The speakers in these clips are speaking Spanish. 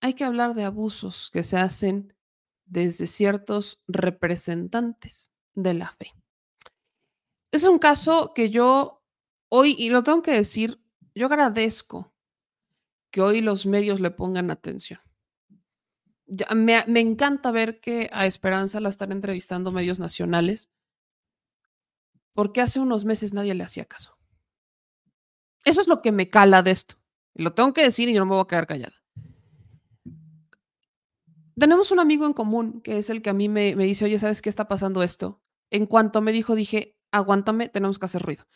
hay que hablar de abusos que se hacen desde ciertos representantes de la fe. Es un caso que yo hoy, y lo tengo que decir, yo agradezco que hoy los medios le pongan atención. me, me, encanta ver que a Esperanza la están entrevistando medios nacionales, porque hace unos meses nadie le hacía caso. Eso es lo que me cala de esto. Lo tengo que decir y yo no me voy a quedar callada. Tenemos un amigo en común que es el que a mí me, me dice, oye, ¿sabes qué está pasando esto? En cuanto me dijo, dije, aguántame, tenemos que hacer ruido.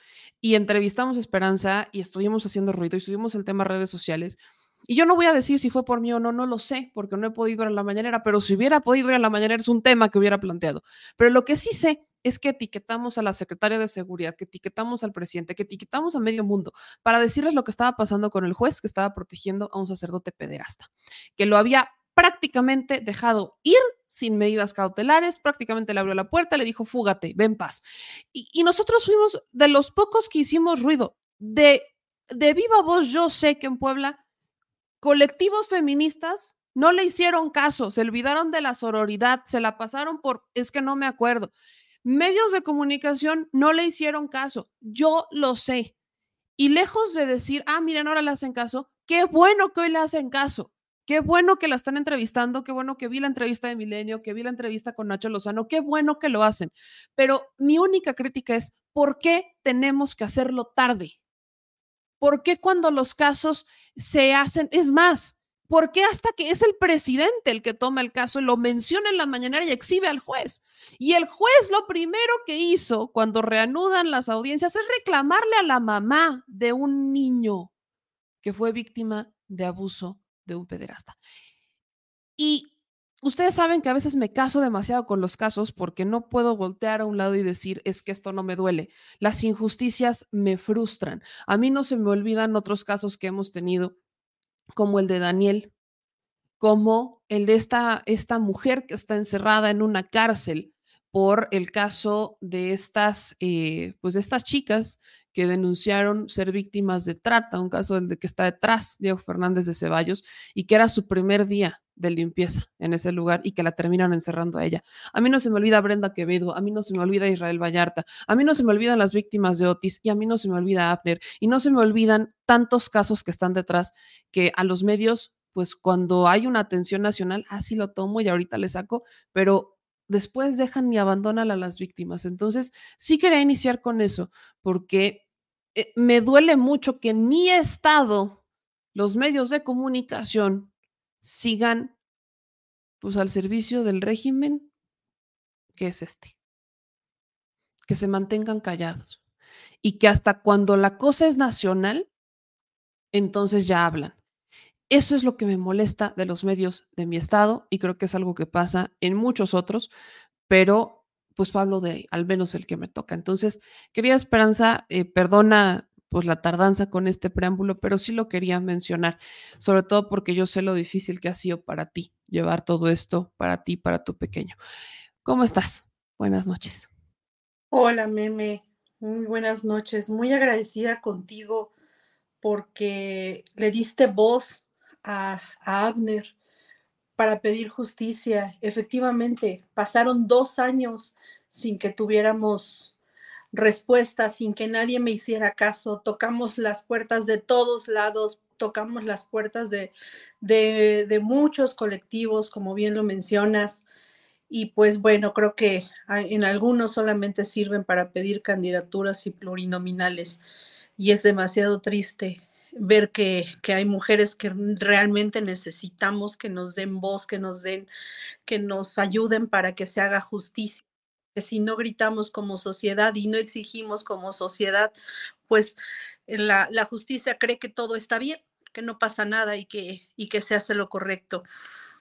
Y entrevistamos a Esperanza y estuvimos haciendo ruido y subimos el tema a redes sociales. Y yo no voy a decir si fue por mí o no, no lo sé, porque no he podido ir a la mañanera, pero si hubiera podido ir a la mañanera es un tema que hubiera planteado. Pero lo que sí sé es que etiquetamos a la secretaria de seguridad, que etiquetamos al presidente, que etiquetamos a medio mundo para decirles lo que estaba pasando con el juez que estaba protegiendo a un sacerdote pederasta, que lo había prácticamente dejado ir sin medidas cautelares, prácticamente le abrió la puerta, le dijo, fúgate, ven paz. Y, nosotros fuimos de los pocos que hicimos ruido. De, de viva voz, yo sé que en Puebla, colectivos feministas no le hicieron caso, se olvidaron de la sororidad, se la pasaron por, es que no me acuerdo. Medios de comunicación no le hicieron caso, yo lo sé. Y lejos de decir, ah, miren, ahora le hacen caso, qué bueno que hoy le hacen caso. Qué bueno que la están entrevistando, qué bueno que vi la entrevista de Milenio, que vi la entrevista con Nacho Lozano, qué bueno que lo hacen. Pero mi única crítica es, ¿por qué tenemos que hacerlo tarde? ¿Por qué cuando los casos se hacen, es más, ¿Por qué hasta que es el presidente el que toma el caso, lo menciona en la mañanera y exhibe al juez? Y el juez lo primero que hizo cuando reanudan las audiencias es reclamarle a la mamá de un niño que fue víctima de abuso de un pederasta. Y ustedes saben que a veces me caso demasiado con los casos porque no puedo voltear a un lado y decir, es que esto no me duele. Las injusticias me frustran. A mí no se me olvidan otros casos que hemos tenido como el de Daniel, como el de esta, esta mujer que está encerrada en una cárcel por el caso de estas, eh, pues de estas chicas que denunciaron ser víctimas de trata, un caso del de que está detrás Diego Fernández de Ceballos y que era su primer día de limpieza en ese lugar y que la terminan encerrando a ella. A mí no se me olvida Brenda Quevedo, a mí no se me olvida Israel Vallarta, a mí no se me olvidan las víctimas de Otis y a mí no se me olvida Abner y no se me olvidan tantos casos que están detrás que a los medios pues cuando hay una atención nacional, así lo tomo y ahorita le saco, pero después dejan y abandonan a las víctimas. Entonces, sí quería iniciar con eso, porque eh, me duele mucho que en mi estado los medios de comunicación sigan pues al servicio del régimen que es este. Que se mantengan callados y que hasta cuando la cosa es nacional, entonces ya hablan. Eso es lo que me molesta de los medios de mi estado y creo que es algo que pasa en muchos otros, pero pues hablo de al menos el que me toca. Entonces, quería Esperanza, eh, perdona pues la tardanza con este preámbulo, pero sí lo quería mencionar, sobre todo porque yo sé lo difícil que ha sido para ti llevar todo esto, para ti, para tu pequeño. ¿Cómo estás? Buenas noches. Hola, Meme. Muy buenas noches. Muy agradecida contigo porque le diste voz a, Abner para pedir justicia. Efectivamente, pasaron dos años sin que tuviéramos respuesta, sin que nadie me hiciera caso. Tocamos las puertas de todos lados, tocamos las puertas de, de, muchos colectivos, como bien lo mencionas. Y pues bueno, creo que en algunos solamente sirven para pedir candidaturas y plurinominales. Y es demasiado triste ver que, hay mujeres que realmente necesitamos que nos den voz, que nos den, que nos ayuden para que se haga justicia. Que si no gritamos como sociedad y no exigimos como sociedad, pues la, la justicia cree que todo está bien, que no pasa nada y que, y que se hace lo correcto.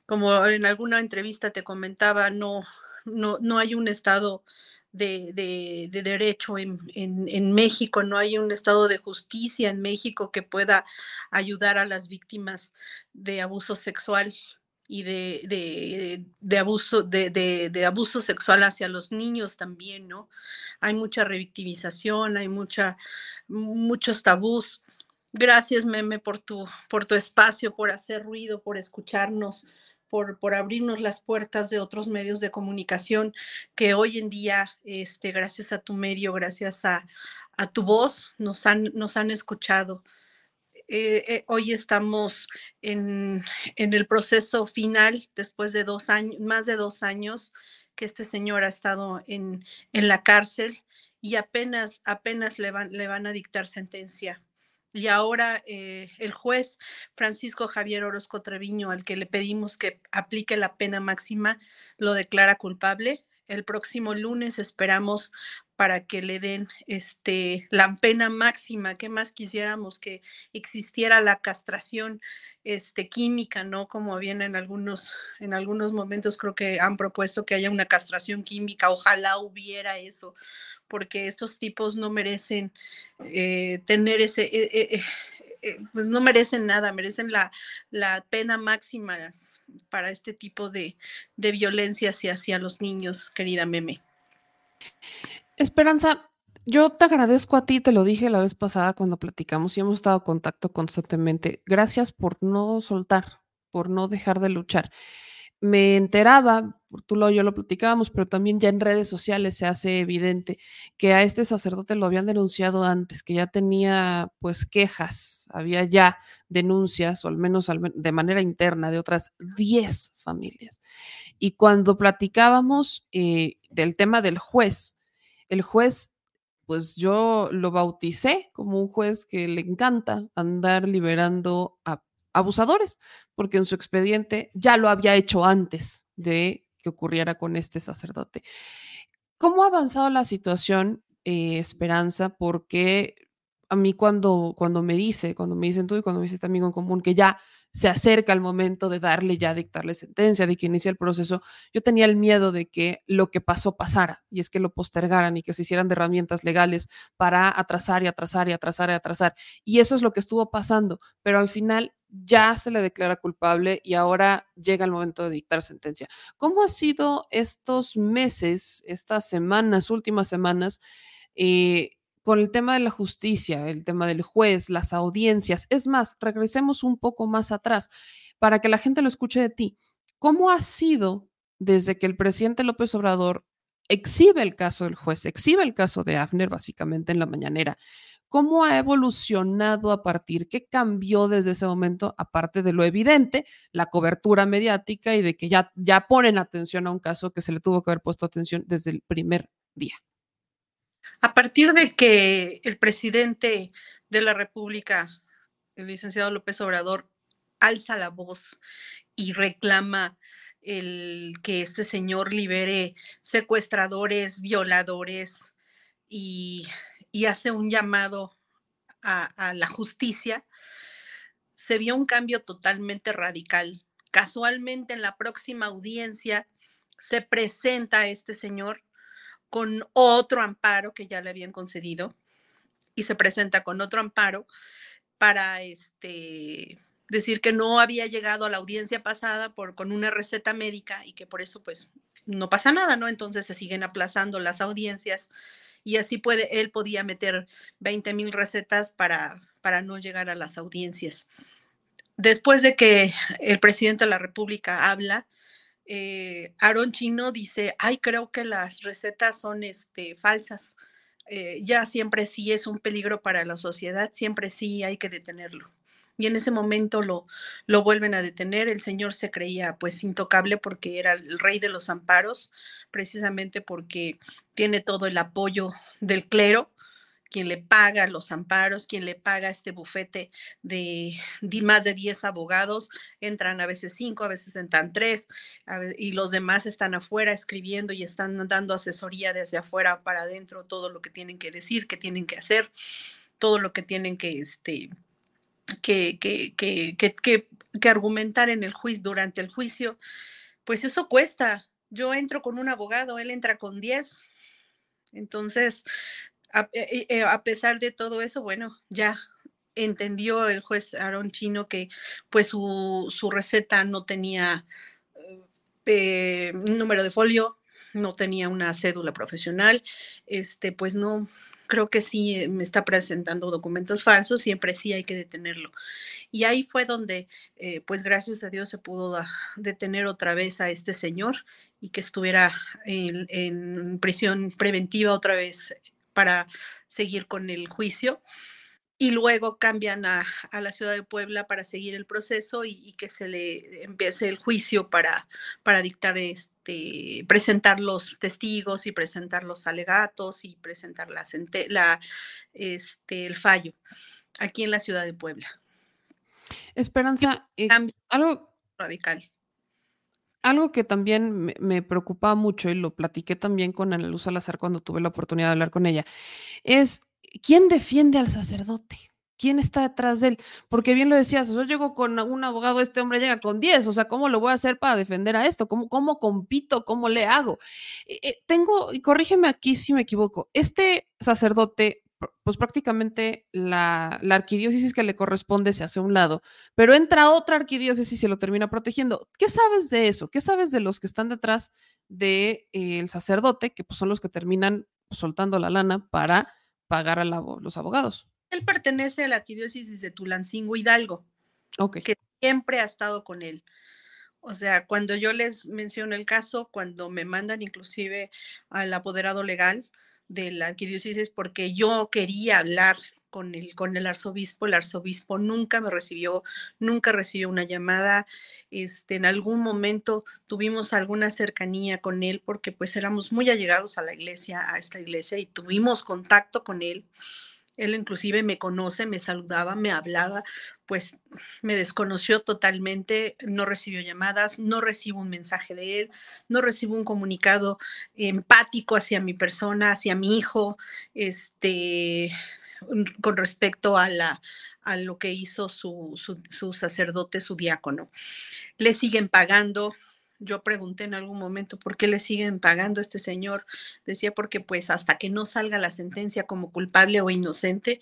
Como en alguna entrevista te comentaba, no, no, no hay un Estado de, derecho en, México, no hay un estado de justicia en México que pueda ayudar a las víctimas de abuso sexual y de, de, abuso, de, abuso sexual hacia los niños también, ¿no? Hay mucha revictimización, hay mucha, muchos tabús. Gracias, Meme, por tu, por tu espacio, por hacer ruido, por escucharnos, por, abrirnos las puertas de otros medios de comunicación que hoy en día, este, gracias a tu medio, gracias a, tu voz, nos han, nos han escuchado. Eh, eh, hoy estamos en, en, el proceso final, después de dos años, más de dos años que este señor ha estado en, en la cárcel y apenas, apenas le van, le van a dictar sentencia y ahora eh, el juez Francisco Javier Orozco Treviño, al que le pedimos que aplique la pena máxima, lo declara culpable. El próximo lunes esperamos para que le den este, la pena máxima. ¿Qué más quisiéramos que existiera la castración este, química, no? Como bien en algunos, en algunos momentos creo que han propuesto que haya una castración química. Ojalá hubiera eso porque estos tipos no merecen eh, tener ese, eh, eh, pues no merecen nada, merecen la, la pena máxima para este tipo de, de violencia hacia, hacia los niños, querida Meme. Esperanza, yo te agradezco a ti, te lo dije la vez pasada cuando platicamos y hemos estado en contacto constantemente. Gracias por no soltar, por no dejar de luchar me enteraba, tú lo, yo lo platicábamos, pero también ya en redes sociales se hace evidente que a este sacerdote lo habían denunciado antes, que ya tenía pues quejas, había ya denuncias, o al menos de manera interna, de otras 10 familias. Y cuando platicábamos eh, del tema del juez, el juez, pues yo lo bauticé como un juez que le encanta andar liberando a abusadores, porque en su expediente ya lo había hecho antes de que ocurriera con este sacerdote. ¿Cómo ha avanzado la situación, eh, Esperanza? Porque a mí cuando, cuando me dice, cuando me dicen tú y cuando me dice este amigo en común que ya se acerca el momento de darle ya, dictarle sentencia, de que inicie el proceso, yo tenía el miedo de que lo que pasó pasara y es que lo postergaran y que se hicieran de herramientas legales para atrasar y atrasar y atrasar y atrasar. Y eso es lo que estuvo pasando, pero al final ya se le declara culpable y ahora llega el momento de dictar sentencia. ¿Cómo ha sido estos meses, estas semanas, últimas semanas? Eh, con el tema de la justicia, el tema del juez, las audiencias. Es más, regresemos un poco más atrás para que la gente lo escuche de ti. ¿Cómo ha sido desde que el presidente López Obrador exhibe el caso del juez, exhibe el caso de Afner básicamente en la mañanera? ¿Cómo ha evolucionado a partir? ¿Qué cambió desde ese momento, aparte de lo evidente, la cobertura mediática y de que ya, ya ponen atención a un caso que se le tuvo que haber puesto atención desde el primer día? A partir de que el presidente de la República, el licenciado López Obrador, alza la voz y reclama el que este señor libere secuestradores, violadores y, hace un llamado a, a la justicia, se vio un cambio totalmente radical. Casualmente en la próxima audiencia se presenta este señor con otro amparo que ya le habían concedido y se presenta con otro amparo para este decir que no había llegado a la audiencia pasada por con una receta médica y que por eso pues no pasa nada, ¿no? Entonces se siguen aplazando las audiencias y así puede él podía meter 20 mil recetas para para no llegar a las audiencias. Después de que el presidente de la República habla, eh, Aaron Chino dice, ay, creo que las recetas son este, falsas. Eh, ya siempre sí es un peligro para la sociedad, siempre sí hay que detenerlo. Y en ese momento lo, lo vuelven a detener. El señor se creía pues intocable porque era el rey de los amparos, precisamente porque tiene todo el apoyo del clero quien le paga los amparos, quien le paga este bufete de, más de 10 abogados, entran a veces cinco, a veces entran tres, y los demás están afuera escribiendo y están dando asesoría desde afuera para adentro, todo lo que tienen que decir, que tienen que hacer, todo lo que tienen que, este, que, que, que, que argumentar en el juicio, durante el juicio, pues eso cuesta. Yo entro con un abogado, él entra con 10. Entonces, eh, eh, a, pesar de todo eso, bueno, ya entendió el juez Aaron Chino que pues su, su receta no tenía eh, número de folio, no tenía una cédula profesional, este, pues no, creo que sí me está presentando documentos falsos, siempre sí hay que detenerlo. Y ahí fue donde, eh, pues gracias a Dios se pudo detener otra vez a este señor y que estuviera en prisión preventiva otra vez para seguir con el juicio y luego cambian a, la ciudad de Puebla para seguir el proceso y, que se le empiece el juicio para, para dictar este, presentar los testigos y presentar los alegatos y presentar la, la este, el fallo aquí en la ciudad de Puebla. Esperanza, eh, algo radical. Algo que también me, preocupaba mucho y lo platiqué también con Ana Luz Salazar cuando tuve la oportunidad de hablar con ella, es ¿quién defiende al sacerdote? ¿Quién está detrás de él? Porque bien lo decías, yo llego con un abogado, este hombre llega con 10, o sea, ¿cómo lo voy a hacer para defender a esto? ¿Cómo, cómo compito? ¿Cómo le hago? Eh, eh, tengo, y corrígeme aquí si me equivoco, este sacerdote, pues prácticamente la, la, arquidiócesis que le corresponde se hace a un lado, pero entra otra arquidiócesis y se lo termina protegiendo. ¿Qué sabes de eso? ¿Qué sabes de los que están detrás del de, eh, sacerdote, que pues, son los que terminan soltando la lana para pagar a los abogados. Él pertenece a la arquidiócesis de Tulancingo Hidalgo, okay. que siempre ha estado con él. O sea, cuando yo les menciono el caso, cuando me mandan inclusive al apoderado legal de la arquidiócesis, porque yo quería hablar con el, con el arzobispo. El arzobispo nunca me recibió, nunca recibió una llamada. Este, en algún momento tuvimos alguna cercanía con él porque pues éramos muy allegados a la iglesia, a esta iglesia y tuvimos contacto con él. Él inclusive me conoce, me saludaba, me hablaba, pues me desconoció totalmente, no recibió llamadas, no recibo un mensaje de él, no recibo un comunicado empático hacia mi persona, hacia mi hijo, este, con respecto a, la, a lo que hizo su, su, sacerdote, su diácono. Le siguen pagando, yo pregunté en algún momento por qué le siguen pagando a este señor. Decía porque pues hasta que no salga la sentencia como culpable o inocente,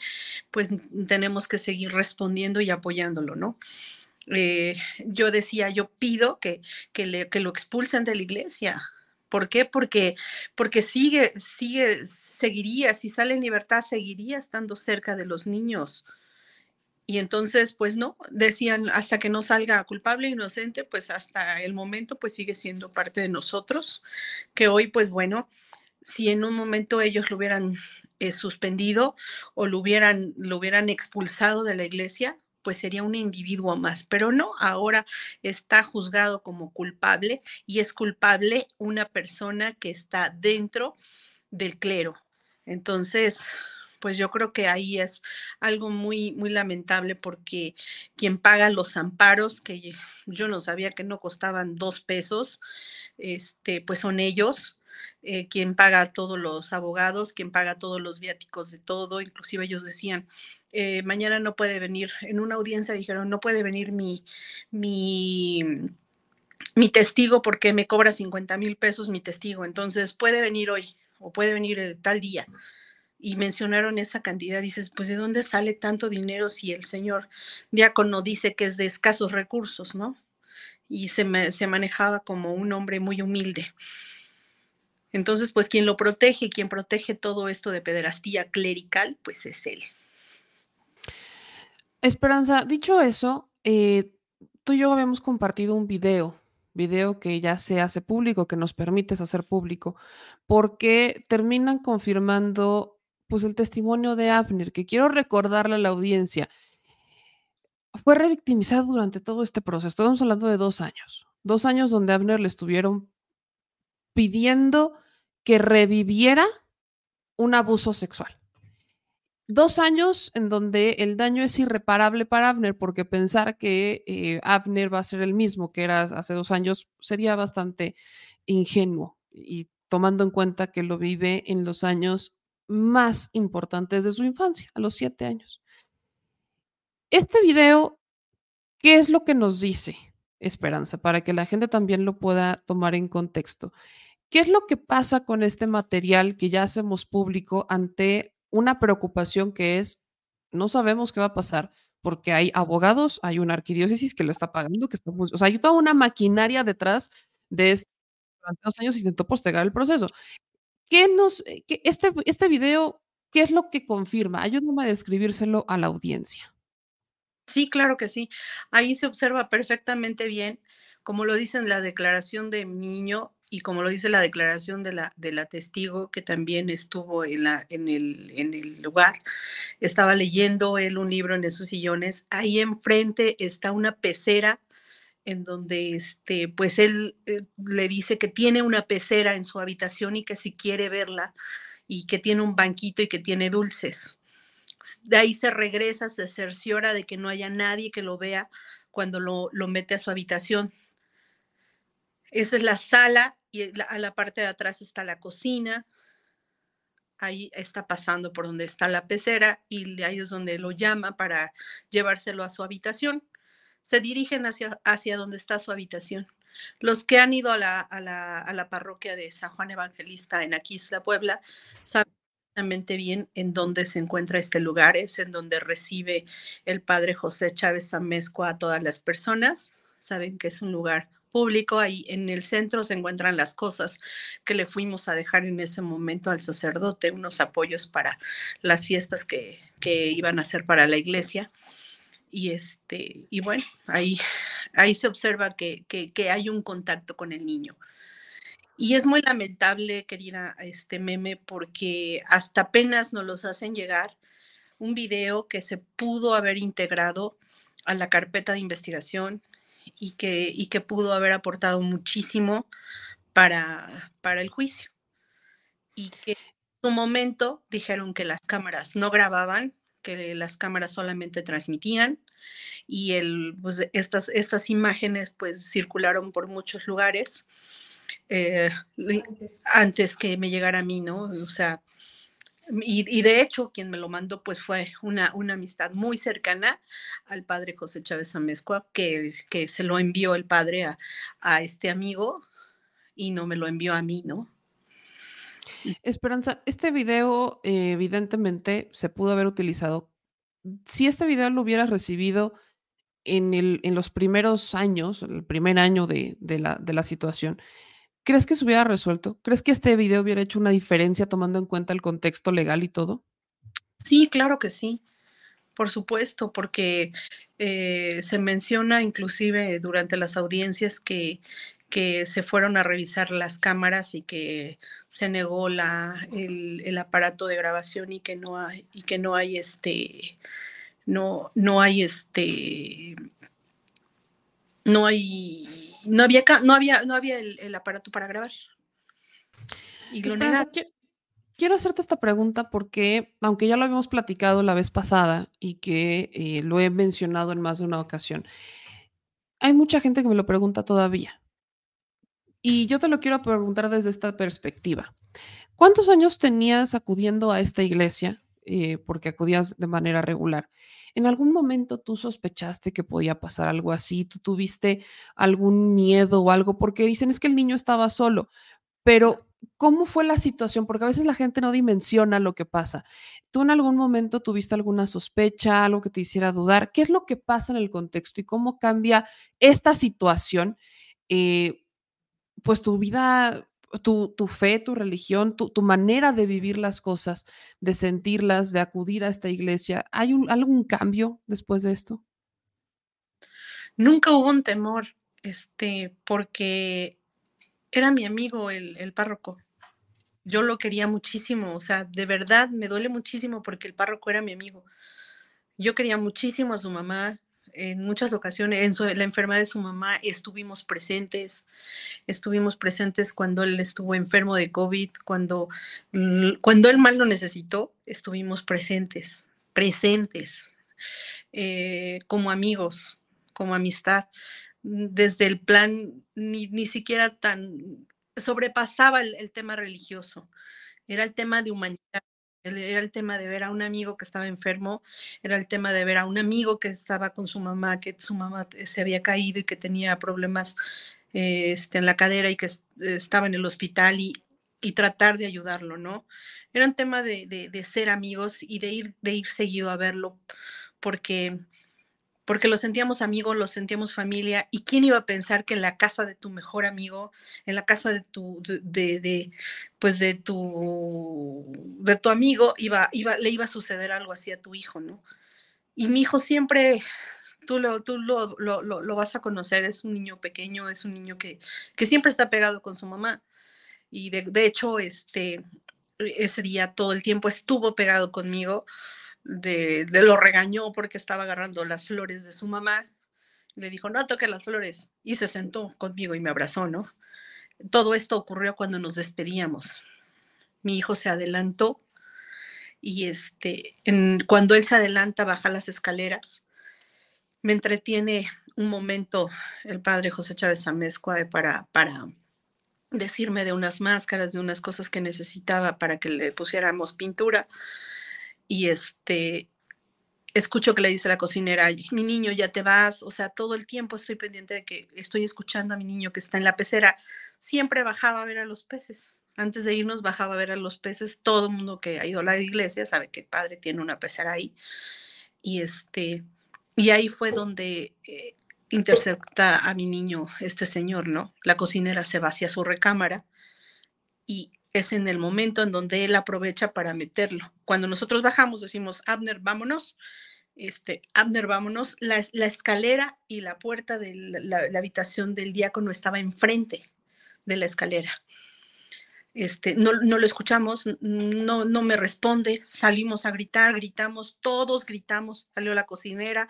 pues tenemos que seguir respondiendo y apoyándolo, ¿no? Eh, yo decía, yo pido que, que, lo expulsen de la iglesia, ¿Por qué? Porque, porque sigue, sigue, seguiría, si sale en libertad, seguiría estando cerca de los niños. Y entonces, pues no, decían, hasta que no salga culpable inocente, pues hasta el momento, pues sigue siendo parte de nosotros, que hoy, pues bueno, si en un momento ellos lo hubieran eh, suspendido o lo hubieran, lo hubieran expulsado de la iglesia, pues sería un individuo más, pero no, ahora está juzgado como culpable y es culpable una persona que está dentro del clero. Entonces, pues yo creo que ahí es algo muy, muy lamentable porque quien paga los amparos, que yo no sabía que no costaban dos pesos, este, pues son ellos. Eh, quien paga todos los abogados, quien paga todos los viáticos de todo, inclusive ellos decían, eh, mañana no puede venir, en una audiencia dijeron, no puede venir mi, mi, mi testigo porque me cobra 50 mil pesos mi testigo, entonces puede venir hoy o puede venir tal día. Y mencionaron esa cantidad, dices, pues ¿de dónde sale tanto dinero si el señor diácono dice que es de escasos recursos, ¿no? Y se, se manejaba como un hombre muy humilde. Entonces, pues quien lo protege, quien protege todo esto de pederastía clerical, pues es él. Esperanza, dicho eso, eh, tú y yo habíamos compartido un video, video que ya se hace público, que nos permites hacer público, porque terminan confirmando pues el testimonio de Abner, que quiero recordarle a la audiencia. Fue revictimizado durante todo este proceso. Estamos hablando de dos años. Dos años donde Abner le estuvieron pidiendo que reviviera un abuso sexual dos años en donde el daño es irreparable para Abner, porque pensar que eh, Abner va a ser el mismo que era hace dos años sería bastante ingenuo y tomando en cuenta que lo vive en los años más importantes de su infancia, a los siete años. Este video, ¿qué es lo que nos dice Esperanza? Para que la gente también lo pueda tomar en contexto. ¿Qué es lo que pasa con este material que ya hacemos público ante una preocupación que es, no sabemos qué va a pasar porque hay abogados, hay una arquidiócesis que lo está pagando, que está, o sea, hay toda una maquinaria detrás de este, durante dos años intentó postergar el proceso. ¿Qué nos, eh, este, este video, ¿Qué es lo que confirma? Ayúdame a describírselo a la audiencia. Sí, claro que sí. Ahí se observa perfectamente bien, como lo dice en la declaración de mi niño y como lo dice la declaración de la, de la testigo que también estuvo en, la, en, el, en el lugar. Estaba leyendo él un libro en esos sillones. Ahí enfrente está una pecera en donde este, pues él eh, le dice que tiene una pecera en su habitación y que si quiere verla y que tiene un banquito y que tiene dulces. De ahí se regresa, se cerciora de que no haya nadie que lo vea cuando lo, lo mete a su habitación. Esa es la sala y a la parte de atrás está la cocina. Ahí está pasando por donde está la pecera y ahí es donde lo llama para llevárselo a su habitación se dirigen hacia, hacia donde está su habitación. Los que han ido a la, a la, a la parroquia de San Juan Evangelista en Aquisla, Puebla, saben exactamente bien en dónde se encuentra este lugar, es en donde recibe el padre José Chávez Amezcua a todas las personas. Saben que es un lugar público, ahí en el centro se encuentran las cosas que le fuimos a dejar en ese momento al sacerdote, unos apoyos para las fiestas que, que iban a hacer para la iglesia y este y bueno ahí ahí se observa que, que, hay un contacto con el niño y es muy lamentable querida este meme porque hasta apenas nos los hacen llegar un video que se pudo haber integrado a la carpeta de investigación y que, y que pudo haber aportado muchísimo para, para el juicio. Y que en su momento dijeron que las cámaras no grababan que las cámaras solamente transmitían y el, pues, estas, estas imágenes pues circularon por muchos lugares eh, antes. que me llegara a mí, ¿no? O sea, y, de hecho quien me lo mandó pues fue una, una amistad muy cercana al padre José Chávez Amezcua, que, que se lo envió el padre a, a este amigo y no me lo envió a mí, ¿no? Esperanza, este video eh, evidentemente se pudo haber utilizado. Si este video lo hubieras recibido en, el, en los primeros años, el primer año de, la, de la situación, ¿crees que se hubiera resuelto? ¿Crees que este video hubiera hecho una diferencia tomando en cuenta el contexto legal y todo? Sí, claro que sí, por supuesto, porque eh, se menciona inclusive durante las audiencias que, que se fueron a revisar las cámaras y que se negó la, el, aparato de grabación y que no hay, y que no hay este, no, no hay este, no hay, no había, no había, no había el, aparato para grabar. Y lo quiero hacerte esta pregunta porque, aunque ya lo habíamos platicado la vez pasada y que eh, lo he mencionado en más de una ocasión, hay mucha gente que me lo pregunta todavía. Y yo te lo quiero preguntar desde esta perspectiva. ¿Cuántos años tenías acudiendo a esta iglesia? Eh, porque acudías de manera regular. ¿En algún momento tú sospechaste que podía pasar algo así? ¿Tú tuviste algún miedo o algo? Porque dicen es que el niño estaba solo, pero ¿cómo fue la situación? Porque a veces la gente no dimensiona lo que pasa. ¿Tú en algún momento tuviste alguna sospecha, algo que te hiciera dudar? ¿Qué es lo que pasa en el contexto y cómo cambia esta situación? Eh, pues tu vida, tu, fe, tu religión, tu, manera de vivir las cosas, de sentirlas, de acudir a esta iglesia. ¿Hay algún cambio después de esto? Nunca hubo un temor, este, porque era mi amigo el, el párroco. Yo lo quería muchísimo, o sea, de verdad me duele muchísimo porque el párroco era mi amigo. Yo quería muchísimo a su mamá, en muchas ocasiones, en la enfermedad de su mamá, estuvimos presentes, estuvimos presentes cuando él estuvo enfermo de COVID, cuando, cuando él mal lo necesitó, estuvimos presentes, presentes, eh, como amigos, como amistad, desde el plan ni, ni siquiera tan sobrepasaba el tema religioso, era el tema de humanidad era el tema de ver a un amigo que estaba enfermo, era el tema de ver a un amigo que estaba con su mamá, que su mamá se había caído y que tenía problemas este, en la cadera y que estaba en el hospital y, y tratar de ayudarlo, ¿no? Era un tema de, de, ser amigos y de ir, de ir seguido a verlo, porque porque lo sentíamos amigos, lo sentíamos familia, y quién iba a pensar que en la casa de tu mejor amigo, en la casa de tu, de, de, pues de tu, de tu amigo, iba, iba, le iba a suceder algo así a tu hijo, ¿no? Y mi hijo siempre, tú lo, tú lo, lo, lo vas a conocer, es un niño pequeño, es un niño que, que siempre está pegado con su mamá. Y de, de hecho, este, ese día todo el tiempo estuvo pegado conmigo de, lo regañó porque estaba agarrando las flores de su mamá. Le dijo, no toque las flores. Y se sentó conmigo y me abrazó, ¿no? Todo esto ocurrió cuando nos despedíamos. Mi hijo se adelantó y este, cuando él se adelanta, baja las escaleras. Me entretiene un momento el padre José Chávez Amezcua para, para decirme de unas máscaras, de unas cosas que necesitaba para que le pusiéramos pintura y este, escucho que le dice la cocinera, mi niño, ya te vas, o sea, todo el tiempo estoy pendiente de que estoy escuchando a mi niño que está en la pecera. Siempre bajaba a ver a los peces. Antes de irnos bajaba a ver a los peces. Todo el mundo que ha ido a la iglesia sabe que el padre tiene una pecera ahí. Y este, y ahí fue donde eh, intercepta a mi niño este señor, ¿no? La cocinera se va hacia su recámara y es en el momento en donde él aprovecha para meterlo. Cuando nosotros bajamos, decimos, Abner, vámonos. Este, Abner, vámonos. La, escalera y la puerta de la, habitación del diácono estaba enfrente de la escalera. Este, no, no, lo escuchamos, no, no me responde, salimos a gritar, gritamos, todos gritamos, salió la cocinera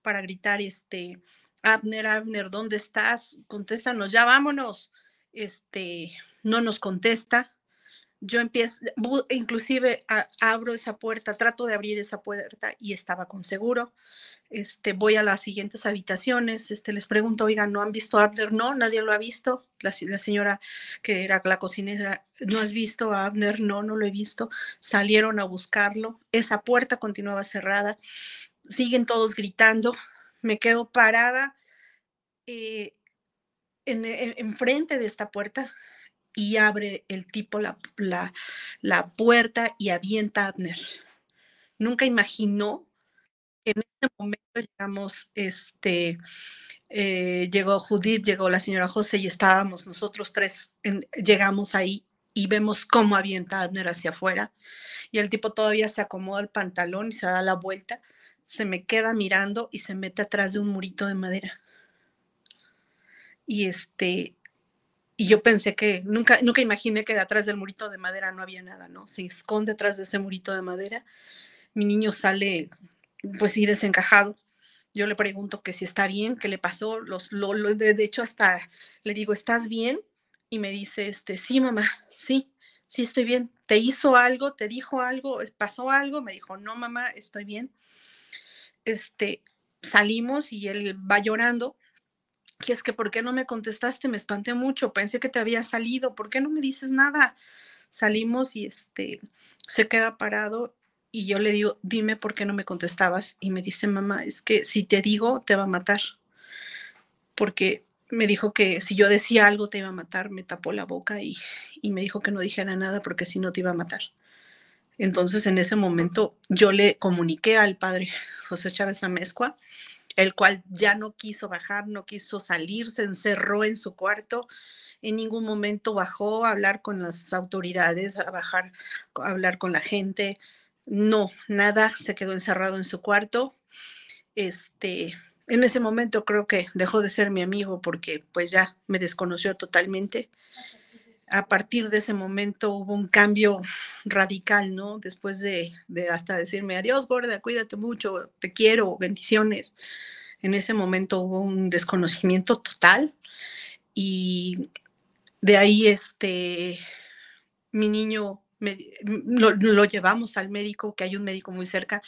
para gritar, este, Abner, Abner, ¿dónde estás? Contéstanos, ya vámonos. Este, no nos contesta, yo empiezo, inclusive abro esa puerta, trato de abrir esa puerta y estaba con seguro. Este, voy a las siguientes habitaciones, este, les pregunto, oigan, ¿no han visto a Abner? No, nadie lo ha visto. La, señora que era la cocinera, ¿no has visto a Abner? No, no lo he visto. Salieron a buscarlo. Esa puerta continuaba cerrada. Siguen todos gritando. Me quedo parada eh, en, enfrente de esta puerta y abre el tipo la, la, puerta y avienta a Abner. Nunca imaginó que en ese momento llegamos, este, eh, llegó Judith, llegó la señora José y estábamos nosotros tres, llegamos ahí y vemos cómo avienta a Abner hacia afuera y el tipo todavía se acomoda el pantalón y se da la vuelta, se me queda mirando y se mete atrás de un murito de madera. Y este, y yo pensé que nunca, nunca imaginé que detrás del murito de madera no había nada, ¿no? Se esconde detrás de ese murito de madera. Mi niño sale, pues sí, desencajado. Yo le pregunto que si está bien, qué le pasó. Los, lo, de, hecho, hasta le digo, ¿estás bien? Y me dice, este, sí, mamá, sí, sí estoy bien. ¿Te hizo algo? ¿Te dijo algo? ¿Pasó algo? Me dijo, no, mamá, estoy bien. Este, salimos y él va llorando que es que, ¿por qué no me contestaste? Me espanté mucho, pensé que te había salido, ¿por qué no me dices nada? Salimos y este, se queda parado y yo le digo, dime por qué no me contestabas. Y me dice, mamá, es que si te digo, te va a matar. Porque me dijo que si yo decía algo te iba a matar, me tapó la boca y, y me dijo que no dijera nada porque si no te iba a matar. Entonces en ese momento yo le comuniqué al padre José Chávez Amezcua el cual ya no quiso bajar, no quiso salir, se encerró en su cuarto. En ningún momento bajó a hablar con las autoridades, a bajar a hablar con la gente. No, nada, se quedó encerrado en su cuarto. Este, en ese momento creo que dejó de ser mi amigo porque pues ya me desconoció totalmente. A partir de ese momento hubo un cambio radical, ¿no? Después de, hasta decirme, adiós, gorda, cuídate mucho, te quiero, bendiciones en ese momento hubo un desconocimiento total y de ahí este, mi niño lo, llevamos al médico, que hay un médico muy cerca,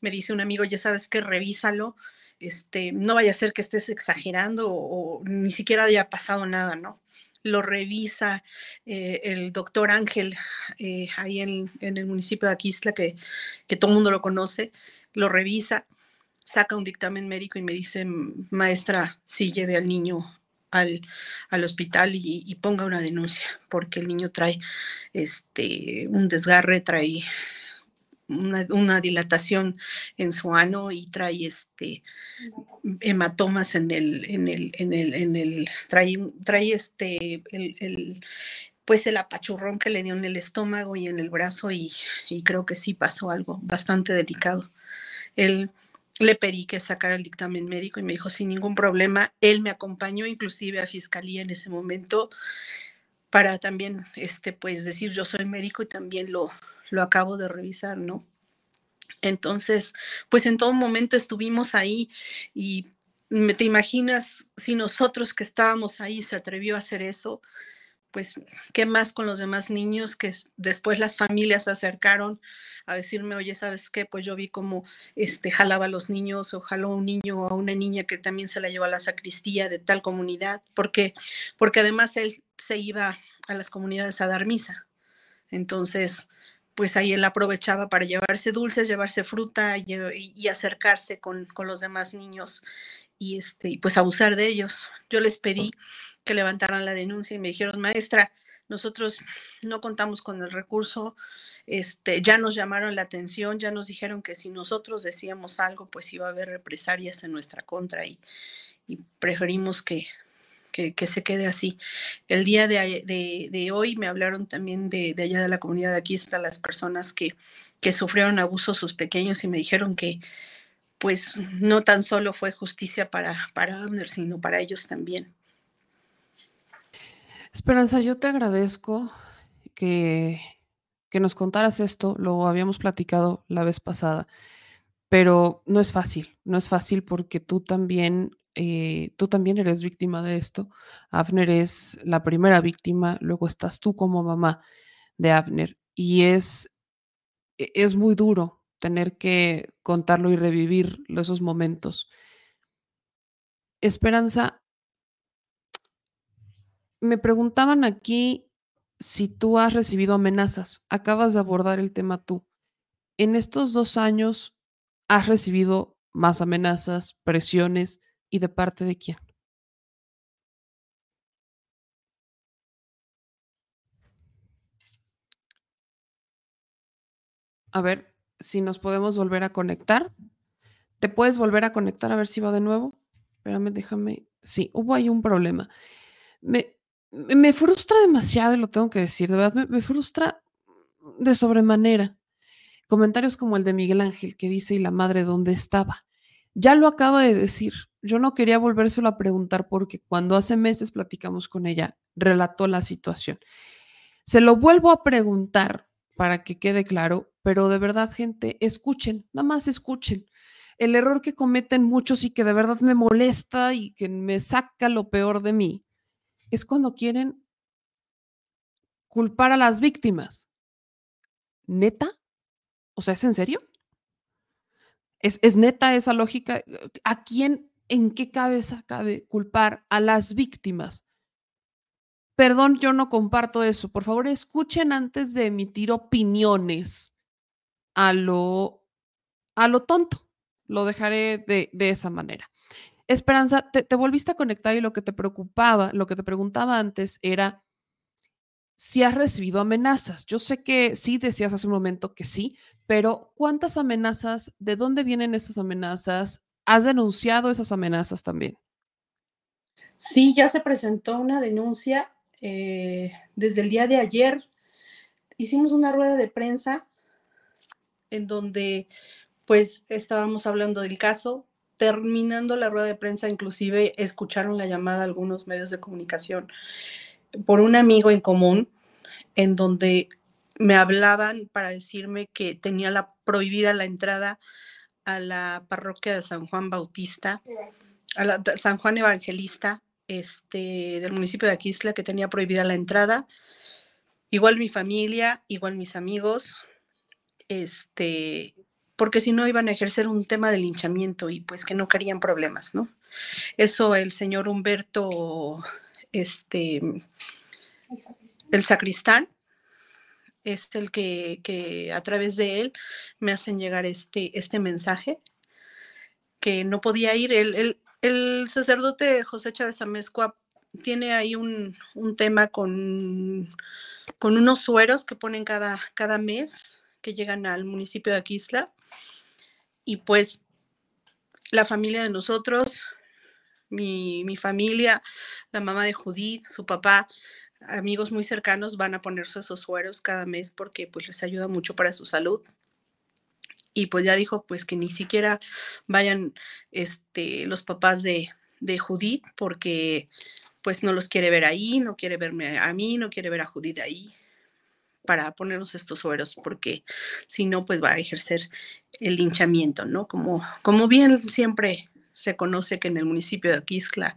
me dice un amigo, ya sabes que revísalo, este, no vaya a ser que estés exagerando o, ni siquiera haya pasado nada, ¿no? Lo revisa eh, el doctor Ángel, eh, ahí en, en, el municipio de Aquisla, que, que todo el mundo lo conoce, lo revisa saca un dictamen médico y me dice, maestra, sí lleve al niño al, al hospital y, ponga una denuncia, porque el niño trae este, un desgarre, trae una, dilatación en su ano y trae este hematomas en el, en el, en el, en el, trae, trae este, el, pues el apachurrón que le dio en el estómago y en el brazo y, y creo que sí pasó algo bastante delicado. Él le pedí que sacara el dictamen médico y me dijo sin ningún problema. Él me acompañó inclusive a fiscalía en ese momento para también, este, pues decir yo soy médico y también lo, lo acabo de revisar, ¿no? Entonces, pues en todo momento estuvimos ahí y te imaginas si nosotros que estábamos ahí se atrevió a hacer eso, pues qué más con los demás niños que después las familias se acercaron a decirme, oye, ¿sabes qué? Pues yo vi cómo este, jalaba a los niños o jaló a un niño o a una niña que también se la llevó a la sacristía de tal comunidad, porque, porque además él se iba a las comunidades a dar misa. Entonces, pues ahí él aprovechaba para llevarse dulces, llevarse fruta y, acercarse con, los demás niños y este, pues abusar de ellos. Yo les pedí que levantaran la denuncia y me dijeron, maestra, nosotros no contamos con el recurso, este, ya nos llamaron la atención, ya nos dijeron que si nosotros decíamos algo, pues iba a haber represalias en nuestra contra y preferimos que que, se quede así. El día de, hoy me hablaron también de, allá de la comunidad de aquí, están las personas que, que sufrieron abusos sus pequeños y me dijeron que pues no tan solo fue justicia para, para Abner, sino para ellos también. Esperanza, yo te agradezco que, que nos contaras esto, lo habíamos platicado la vez pasada, pero no es fácil, no es fácil porque tú también eh, tú también eres víctima de esto. Abner es la primera víctima, luego estás tú como mamá de Abner y es, e, es muy duro tener que contarlo y revivir esos momentos. Esperanza, me preguntaban aquí si tú has recibido amenazas. Acabas de abordar el tema tú. En estos dos años, ¿has recibido más amenazas, presiones? y de parte de quién. A ver si nos podemos volver a conectar. ¿Te puedes volver a conectar a ver si va de nuevo? Espérame, déjame. Sí, hubo ahí un problema. Me, me frustra demasiado, y lo tengo que decir, de verdad, me, me frustra de sobremanera. Comentarios como el de Miguel Ángel que dice, ¿y la madre dónde estaba? Ya lo acaba de decir. Yo no quería volvérselo a preguntar porque cuando hace meses platicamos con ella, relató la situación. Se lo vuelvo a preguntar para que quede claro, pero de verdad, gente, escuchen, nada más escuchen. El error que cometen muchos y que de verdad me molesta y que me saca lo peor de mí es cuando quieren culpar a las víctimas. ¿Neta? O sea, ¿es en serio? ¿Es, ¿Es, neta esa lógica? ¿A quién en qué cabeza cabe culpar a las víctimas. Perdón, yo no comparto eso. Por favor, escuchen antes de emitir opiniones a lo, a lo tonto. Lo dejaré de, esa manera. Esperanza, te, te, volviste a conectar y lo que te preocupaba, lo que te preguntaba antes era si has recibido amenazas. Yo sé que sí, decías hace un momento que sí, pero ¿cuántas amenazas? ¿De dónde vienen esas amenazas? ¿Has denunciado esas amenazas también? Sí, ya se presentó una denuncia eh, desde el día de ayer. Hicimos una rueda de prensa en donde pues estábamos hablando del caso. Terminando la rueda de prensa, inclusive escucharon la llamada algunos medios de comunicación por un amigo en común en donde me hablaban para decirme que tenía la prohibida la entrada a la parroquia de San Juan Bautista, a la, San Juan Evangelista, este, del municipio de Aquisla, que tenía prohibida la entrada. Igual mi familia, igual mis amigos, este, porque si no iban a ejercer un tema de linchamiento y pues que no querían problemas, ¿no? Eso el señor Humberto, este, el sacristán, es el que, a través de él me hacen llegar este, este mensaje, que no podía ir. El, el, sacerdote José Chávez Amezcua tiene ahí un, tema con, con, unos sueros que ponen cada, cada mes, que llegan al municipio de Aquisla. Y pues la familia de nosotros, mi, mi familia, la mamá de Judith, su papá, amigos muy cercanos van a ponerse esos sueros cada mes porque pues les ayuda mucho para su salud. Y pues ya dijo pues que ni siquiera vayan este, los papás de, de Judith porque pues no los quiere ver ahí, no quiere verme a mí, no quiere ver a Judith ahí para ponernos estos sueros, porque si no, pues va a ejercer el linchamiento, ¿no? Como, como bien siempre se conoce que en el municipio de Aquiscla,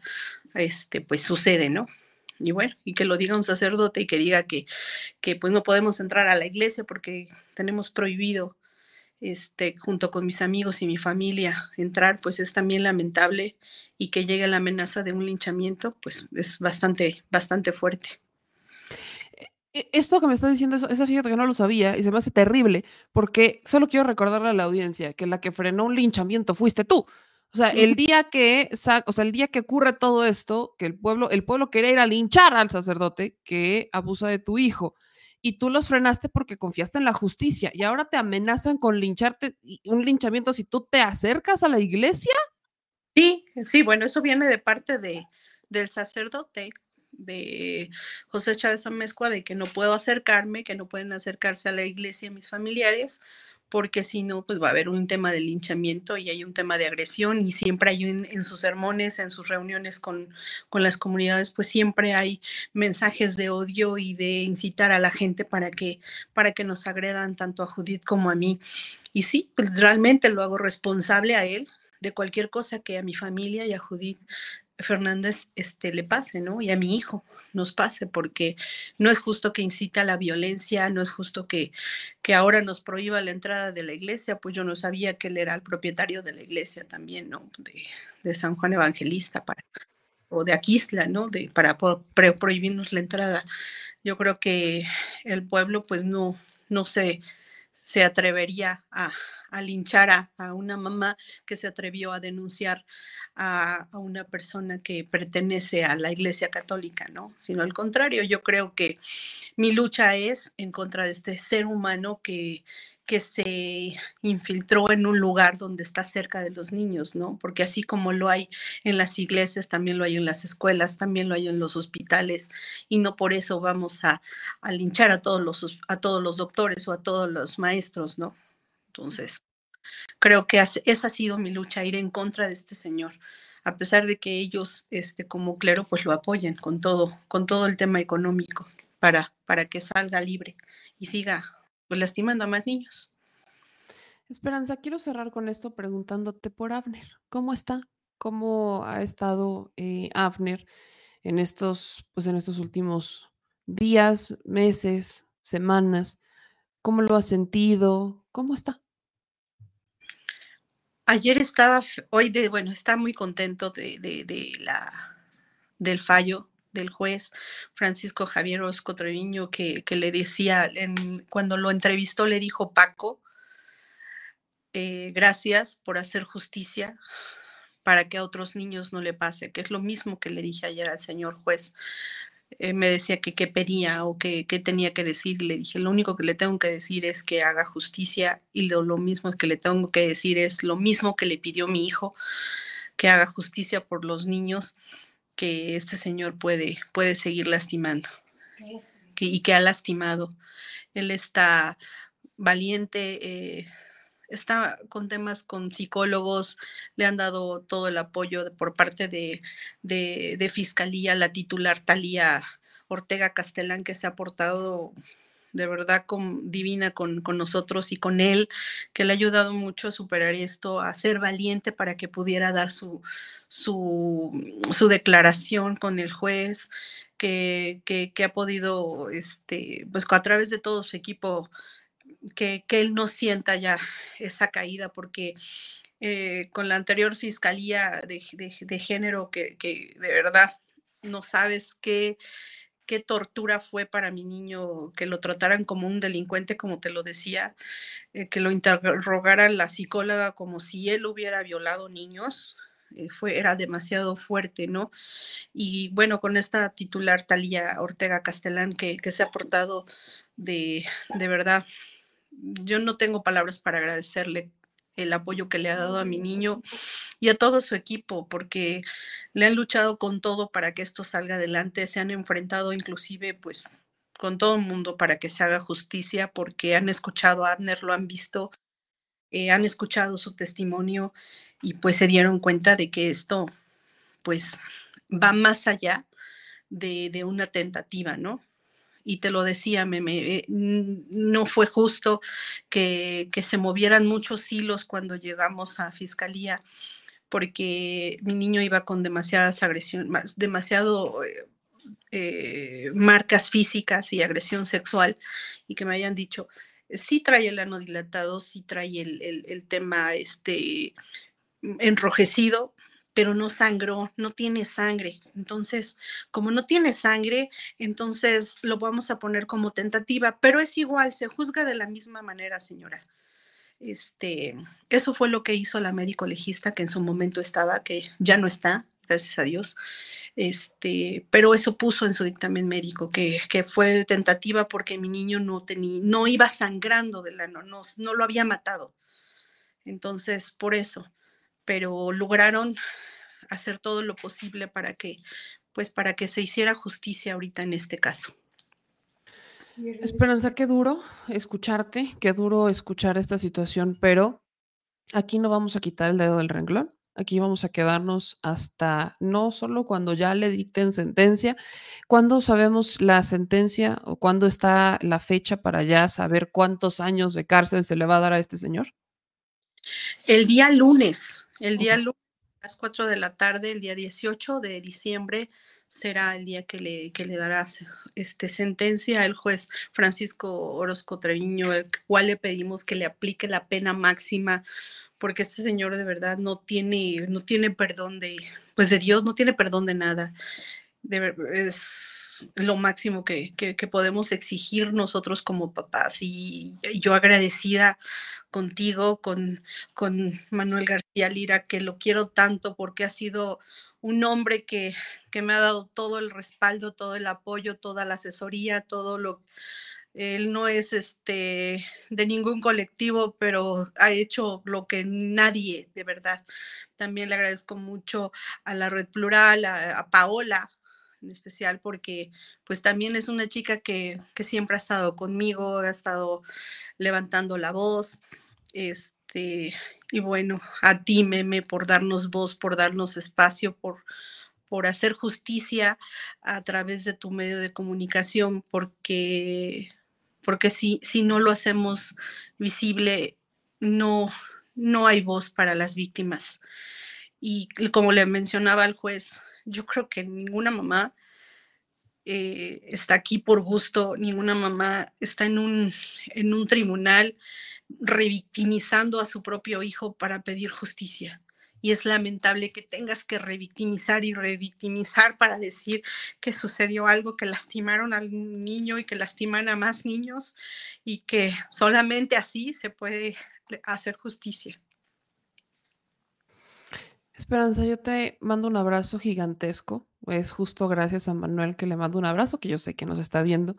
este, pues sucede, ¿no? y bueno, y que lo diga un sacerdote y que diga que, que pues no podemos entrar a la iglesia porque tenemos prohibido, este, junto con mis amigos y mi familia, entrar, pues es también lamentable y que llegue la amenaza de un linchamiento, pues es bastante, bastante fuerte. E, esto que me estás diciendo, esa fíjate que no lo sabía y se me hace terrible, porque solo quiero recordarle a la audiencia que la que frenó un linchamiento fuiste tú. O sea, el día que, o sea, el día que ocurre todo esto, que el pueblo, el pueblo quería ir a linchar al sacerdote que abusa de tu hijo, y tú los frenaste porque confiaste en la justicia, y ahora te amenazan con lincharte, un linchamiento si tú te acercas a la iglesia. Sí, sí, bueno, eso viene de parte de, del sacerdote de José Chávez Amezcua, de que no puedo acercarme, que no pueden acercarse a la iglesia mis familiares, porque si no, pues va a haber un tema de linchamiento y hay un tema de agresión y siempre hay en sus sermones, en sus reuniones con, con, las comunidades, pues siempre hay mensajes de odio y de incitar a la gente para que, para que nos agredan tanto a Judith como a mí. Y sí, pues realmente lo hago responsable a él de cualquier cosa que a mi familia y a Judith Fernández este, le pase, ¿no? Y a mi hijo nos pase, porque no es justo que incita a la violencia, no es justo que, que ahora nos prohíba la entrada de la iglesia, pues yo no sabía que él era el propietario de la iglesia también, ¿no? De, de San Juan Evangelista, para, o de Aquisla, ¿no? De, para prohibirnos la entrada. Yo creo que el pueblo, pues no, no se se atrevería a, linchar a, una mamá que se atrevió a denunciar a, a, una persona que pertenece a la Iglesia Católica, ¿no? Sino al contrario, yo creo que mi lucha es en contra de este ser humano que, que se infiltró en un lugar donde está cerca de los niños, ¿no? Porque así como lo hay en las iglesias, también lo hay en las escuelas, también lo hay en los hospitales, y no por eso vamos a, linchar a todos, los, a todos los doctores o a todos los maestros, ¿no? Entonces, creo que esa ha sido mi lucha, ir en contra de este señor, a pesar de que ellos, este, como clero, pues lo apoyen con todo, con todo el tema económico para, para que salga libre y siga pues lastimando a más niños. Esperanza, quiero cerrar con esto preguntándote por Abner. ¿Cómo está? ¿Cómo ha estado eh, Abner en estos, pues en estos últimos días, meses, semanas? ¿Cómo lo ha sentido? ¿Cómo está? Ayer estaba, hoy de, bueno, está muy contento de, de la, del fallo del juez Francisco Javier Osco Treviño que, le decía, cuando lo entrevistó le dijo Paco, eh, gracias por hacer justicia para que a otros niños no le pase, que es lo mismo que le dije ayer al señor juez. Eh, me decía que qué pedía o qué tenía que decir. Le dije, lo único que le tengo que decir es que haga justicia y lo, lo mismo que le tengo que decir es lo mismo que le pidió mi hijo, que haga justicia por los niños que este señor puede, puede seguir lastimando y que ha lastimado. Él está valiente, eh, está con temas con psicólogos, le han dado todo el apoyo por parte de, de, Fiscalía, la titular Talía Ortega Castellán, que se ha portado de verdad con, divina con, con, nosotros y con él, que le ha ayudado mucho a superar esto, a ser valiente para que pudiera dar su, su, su declaración con el juez, que, que, que, ha podido, este, pues a través de todo su equipo, que, que él no sienta ya esa caída, porque eh, con la anterior fiscalía de, de, género, que, que de verdad no sabes qué qué tortura fue para mi niño que lo trataran como un delincuente, como te lo decía, eh, que lo interrogara la psicóloga como si él hubiera violado niños. Eh, fue, era demasiado fuerte, ¿no? Y bueno, con esta titular Talía Ortega Castellán, que, que se ha portado de, de verdad yo no tengo palabras para agradecerle el apoyo que le ha dado a mi niño y a todo su equipo, porque le han luchado con todo para que esto salga adelante, se han enfrentado inclusive pues con todo el mundo para que se haga justicia, porque han escuchado a Abner, lo han visto, eh, han escuchado su testimonio y pues se dieron cuenta de que esto pues va más allá de, de una tentativa, ¿no? Y te lo decía, me, eh, no fue justo que, que, se movieran muchos hilos cuando llegamos a fiscalía, porque mi niño iba con demasiadas agresiones, demasiado eh, eh, marcas físicas y agresión sexual, y que me hayan dicho, sí trae el ano dilatado, sí trae el, el, el tema este, enrojecido, pero no sangró, no tiene sangre. Entonces, como no tiene sangre, entonces lo vamos a poner como tentativa, pero es igual, se juzga de la misma manera, señora. Este, eso fue lo que hizo la médico legista que en su momento estaba, que ya no está, gracias a Dios. Este, pero eso puso en su dictamen médico que, que fue tentativa porque mi niño no tenía, no iba sangrando del ano, no, no lo había matado. Entonces, por eso pero lograron hacer todo lo posible para que, pues, para que se hiciera justicia ahorita en este caso. Esperanza, qué duro escucharte, qué duro escuchar esta situación, pero aquí no vamos a quitar el dedo del renglón. Aquí vamos a quedarnos hasta no solo cuando ya le dicten sentencia, cuando sabemos la sentencia o cuándo está la fecha para ya saber cuántos años de cárcel se le va a dar a este señor. El día lunes, el día lunes las 4 de la tarde, el día 18 de diciembre, será el día que le, que le dará este, sentencia al juez Francisco Orozco Treviño, el cual le pedimos que le aplique la pena máxima, porque este señor de verdad no tiene, no tiene perdón de, pues de Dios, no tiene perdón de nada. Es lo máximo que, que, que podemos exigir nosotros como papás. Y, y yo agradecida contigo, con, con Manuel García Lira, que lo quiero tanto porque ha sido un hombre que, que me ha dado todo el respaldo, todo el apoyo, toda la asesoría, todo lo él no es este de ningún colectivo, pero ha hecho lo que nadie, de verdad. También le agradezco mucho a la Red Plural, a, Paola, en especial porque pues también es una chica que, que, siempre ha estado conmigo, ha estado levantando la voz. Este, y bueno, a ti, Meme, por darnos voz, por darnos espacio, por, por hacer justicia a través de tu medio de comunicación, porque, porque si, si no lo hacemos visible, no, no hay voz para las víctimas. Y como le mencionaba al juez, yo creo que ninguna mamá eh, está aquí por gusto, ninguna mamá está en un, en un tribunal revictimizando a su propio hijo para pedir justicia. Y es lamentable que tengas que revictimizar y revictimizar para decir que sucedió algo, que lastimaron al niño y que lastiman a más niños y que solamente así se puede hacer justicia. Esperanza, yo te mando un abrazo gigantesco. Es justo gracias a Manuel que le mando un abrazo, que yo sé que nos está viendo,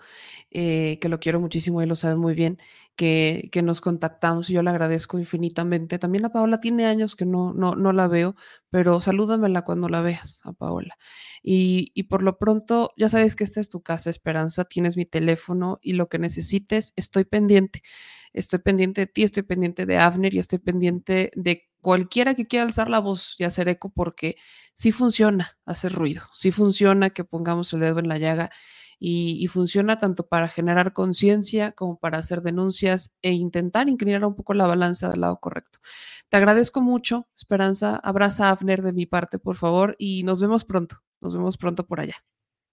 eh, que lo quiero muchísimo y lo sabe muy bien, que, que, nos contactamos y yo le agradezco infinitamente. También a Paola tiene años que no, no, no la veo, pero salúdamela cuando la veas, a Paola. Y, y por lo pronto, ya sabes que esta es tu casa, Esperanza, tienes mi teléfono y lo que necesites, estoy pendiente. Estoy pendiente de ti, estoy pendiente de Avner y estoy pendiente de cualquiera que quiera alzar la voz y hacer eco, porque sí funciona hacer ruido, sí funciona que pongamos el dedo en la llaga y, y funciona tanto para generar conciencia como para hacer denuncias e intentar inclinar un poco la balanza del lado correcto. Te agradezco mucho, Esperanza. Abraza a Afner de mi parte, por favor, y nos vemos pronto. Nos vemos pronto por allá.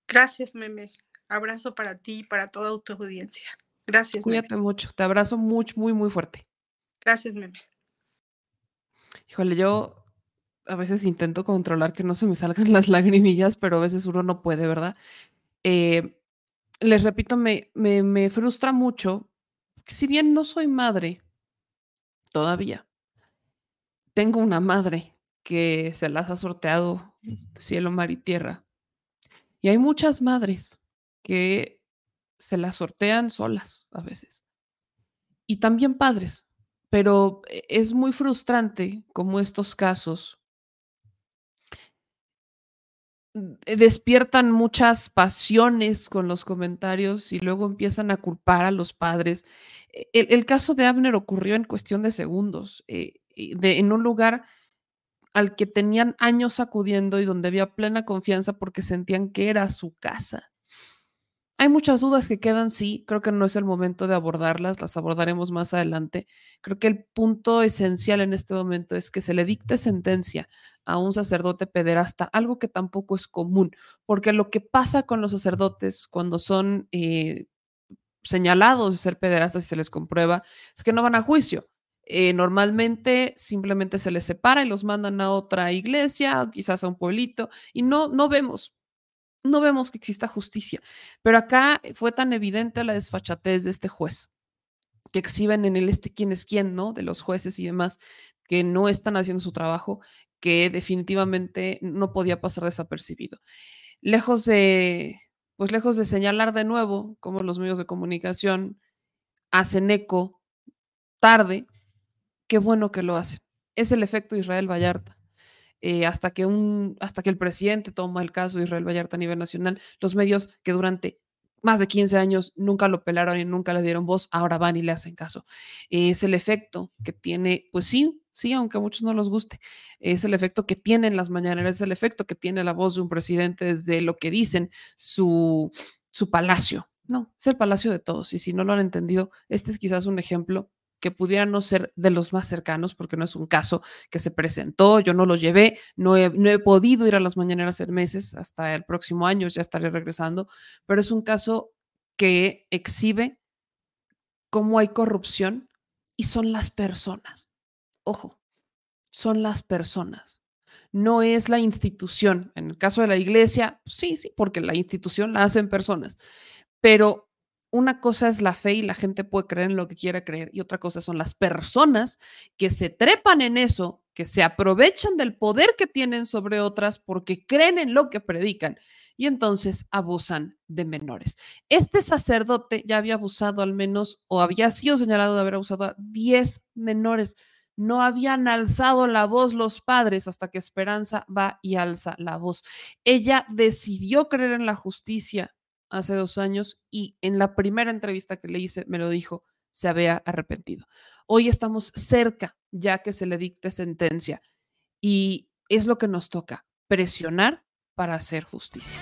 Gracias, Meme. Abrazo para ti y para toda tu audiencia. Gracias. Cuídate meme. mucho. Te abrazo mucho, muy, muy fuerte. Gracias, Meme. Híjole, yo a veces intento controlar que no se me salgan las lagrimillas, pero a veces uno no puede, ¿verdad? Eh, les repito, me, me, me frustra mucho, que si bien no soy madre todavía, tengo una madre que se las ha sorteado cielo, mar y tierra. Y hay muchas madres que se las sortean solas a veces. y también padres, pero e, es muy frustrante como estos casos eh, despiertan muchas pasiones con los comentarios y luego empiezan a culpar a los padres. E, el, caso de Abner ocurrió en cuestión de segundos, eh, de, en un lugar al que tenían años acudiendo y donde había plena confianza porque sentían que era su casa. Hay muchas dudas que quedan, sí, creo que no es el momento de abordarlas, las abordaremos más adelante. Creo que el punto esencial en este momento es que se le dicte sentencia a un sacerdote pederasta, algo que tampoco es común, porque lo que pasa con los sacerdotes cuando son eh, señalados de ser pederastas y se les comprueba es que no van a juicio. Eh, normalmente simplemente se les separa y los mandan a otra iglesia, quizás a un pueblito, y no, no vemos no vemos que exista justicia. Pero acá fue tan evidente la desfachatez de este juez, que exhiben en el este quién es quién, ¿no? De los jueces y demás, que no están haciendo su trabajo, que definitivamente no podía pasar desapercibido. Lejos de, pues lejos de señalar de nuevo cómo los medios de comunicación hacen eco tarde, qué bueno que lo hacen. Es el efecto Israel Vallarta. Eh, hasta, que un, hasta que el presidente toma el caso de Israel Vallarta a nivel nacional, los medios que durante más de 15 años nunca lo pelaron y nunca le dieron voz, ahora van y le hacen caso. es el efecto que tiene, pues sí, sí, aunque a muchos no les guste, es el efecto que tienen las mañaneras, es el efecto que tiene la voz de un presidente desde lo que dicen su, su palacio. No, es el palacio de todos. Y si no lo han entendido, este es quizás un ejemplo que pudieran no ser de los más cercanos, porque no es un caso que se presentó, yo no lo llevé, no he, no he podido ir a las mañaneras en meses, hasta el próximo año ya estaré regresando, pero es un caso que exhibe cómo hay corrupción y son las personas. Ojo, son las personas. No es la institución. En el caso de la iglesia, sí, sí, porque la institución la hacen personas, pero una cosa es la fe y la gente puede creer en lo que quiera creer y otra cosa son las personas que se trepan en eso, que se aprovechan del poder que tienen sobre otras porque creen en lo que predican y entonces abusan de menores. Este sacerdote ya había abusado al menos o había sido señalado de haber abusado a 10 menores. No habían alzado la voz los padres hasta que Esperanza va y alza la voz. Ella decidió creer en la justicia hace dos años y en la primera entrevista que le hice me lo dijo, se había arrepentido. Hoy estamos cerca ya que se le dicte sentencia y es lo que nos toca, presionar para hacer justicia.